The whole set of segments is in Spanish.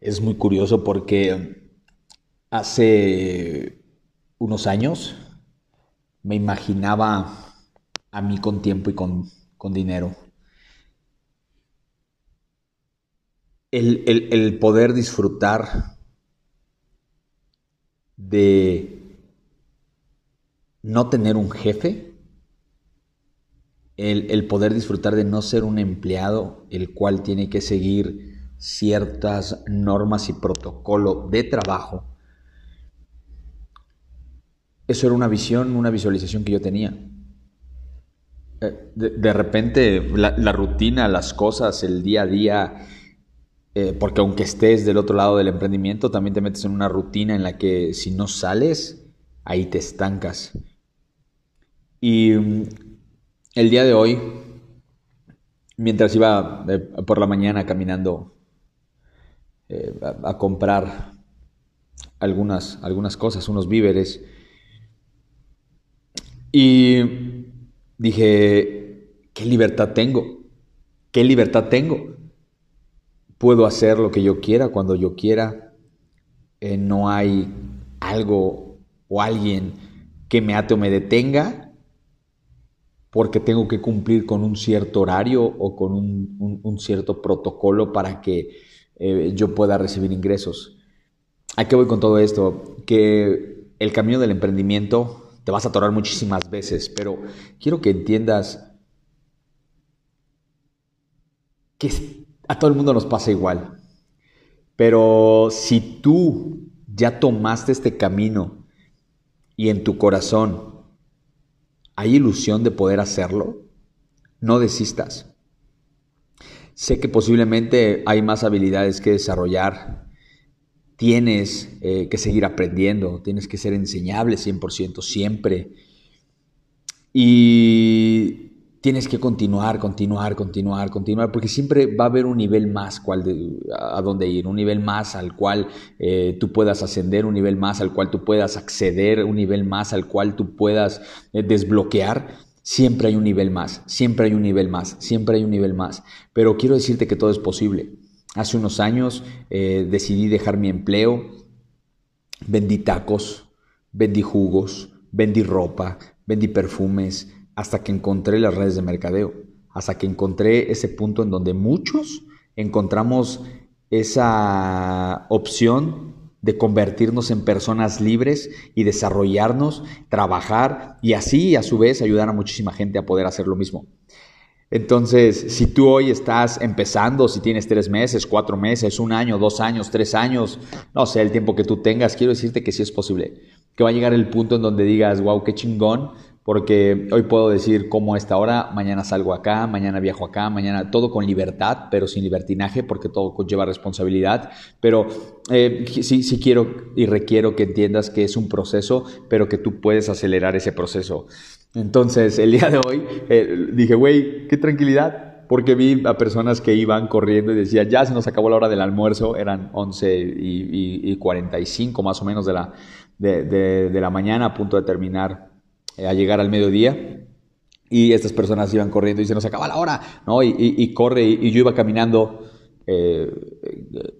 Es muy curioso porque hace unos años me imaginaba a mí con tiempo y con, dinero. El, poder disfrutar de no tener un jefe, el, el, poder disfrutar de no ser un empleado el cual tiene que seguir ciertas normas y protocolo de trabajo. Eso era una visión, una visualización que yo tenía. Eh, de, repente la, rutina, las cosas, el día a día, eh, porque aunque estés del otro lado del emprendimiento, también te metes en una rutina en la que si no sales, ahí te estancas. Y mm, el día de hoy, mientras iba eh, por la mañana caminando eh, a, comprar algunas, algunas cosas, unos víveres. Y dije, ¿qué libertad tengo? ¿Qué libertad tengo? Puedo hacer lo que yo quiera cuando yo quiera. Eh, no hay algo o alguien que me ate o me detenga porque tengo que cumplir con un cierto horario o con un cierto protocolo para que eh, yo pueda recibir ingresos. ¿A qué voy con todo esto? Que el camino del emprendimiento te vas a atorar muchísimas veces, pero quiero que entiendas que a todo el mundo nos pasa igual. Pero si tú ya tomaste este camino y en tu corazón hay ilusión de poder hacerlo, no desistas. Sé que posiblemente hay más habilidades que desarrollar. Tienes eh, que seguir aprendiendo, tienes que ser enseñable 100% siempre. Y tienes que continuar, continuar, continuar, continuar, porque siempre va a haber un nivel más cual a dónde ir, un nivel más al cual eh, tú puedas ascender, un nivel más al cual tú puedas acceder, un nivel más al cual tú puedas eh, desbloquear siempre hay un nivel más, siempre hay un nivel más, siempre hay un nivel más. Pero quiero decirte que todo es posible. Hace unos años eh, decidí dejar mi empleo, vendí tacos, vendí jugos, vendí ropa, vendí perfumes, hasta que encontré las redes de mercadeo, hasta que encontré ese punto en donde muchos encontramos esa opción de convertirnos en personas libres y desarrollarnos, trabajar y así a su vez ayudar a muchísima gente a poder hacer lo mismo. Entonces, si tú hoy estás empezando, si tienes tres meses, cuatro meses, un año, dos años, tres años, no sé, el tiempo que tú tengas, quiero decirte que sí es posible. Que va a llegar el punto en donde digas, wow, qué chingón, porque hoy puedo decir cómo a esta hora, mañana salgo acá, mañana viajo acá, mañana todo con libertad, pero sin libertinaje, porque todo conlleva responsabilidad. Pero eh, sí, quiero y requiero que entiendas que es un proceso, pero que tú puedes acelerar ese proceso. Entonces, el día de hoy eh, dije, güey, qué tranquilidad, porque vi a personas que iban corriendo y decían, ya se nos acabó la hora del almuerzo, eran 11 y, y, 45 más o menos de la, de, de la mañana, a punto de terminar a llegar al mediodía. Y estas personas iban corriendo y se nos acaba la hora, ¿no? Y, corre, y, yo iba caminando eh,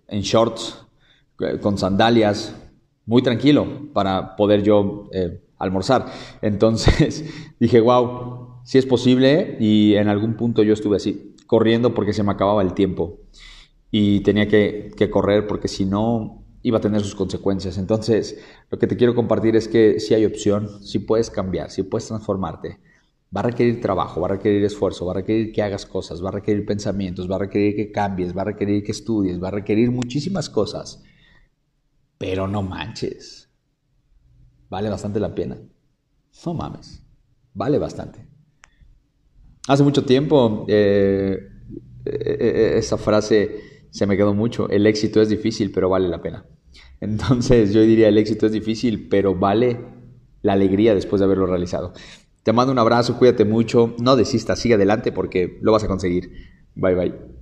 en shorts, eh, con sandalias, muy tranquilo para poder yo eh, almorzar. Entonces dije, wow, si es posible. Y en algún punto yo estuve así, corriendo porque se me acababa el tiempo. Y tenía que, que correr porque si no, iba a tener sus consecuencias. Entonces, lo que te quiero compartir es que si hay opción, si puedes cambiar, si puedes transformarte, va a requerir trabajo, va a requerir esfuerzo, va a requerir que hagas cosas, va a requerir pensamientos, va a requerir que cambies, va a requerir que estudies, va a requerir muchísimas cosas. Pero no manches. Vale bastante la pena. No mames. Vale bastante. Hace mucho tiempo eh, eh, eh, esa frase se me quedó mucho. El éxito es difícil, pero vale la pena. Entonces yo diría el éxito es difícil, pero vale la alegría después de haberlo realizado. Te mando un abrazo, cuídate mucho, no desistas, sigue adelante porque lo vas a conseguir. Bye bye.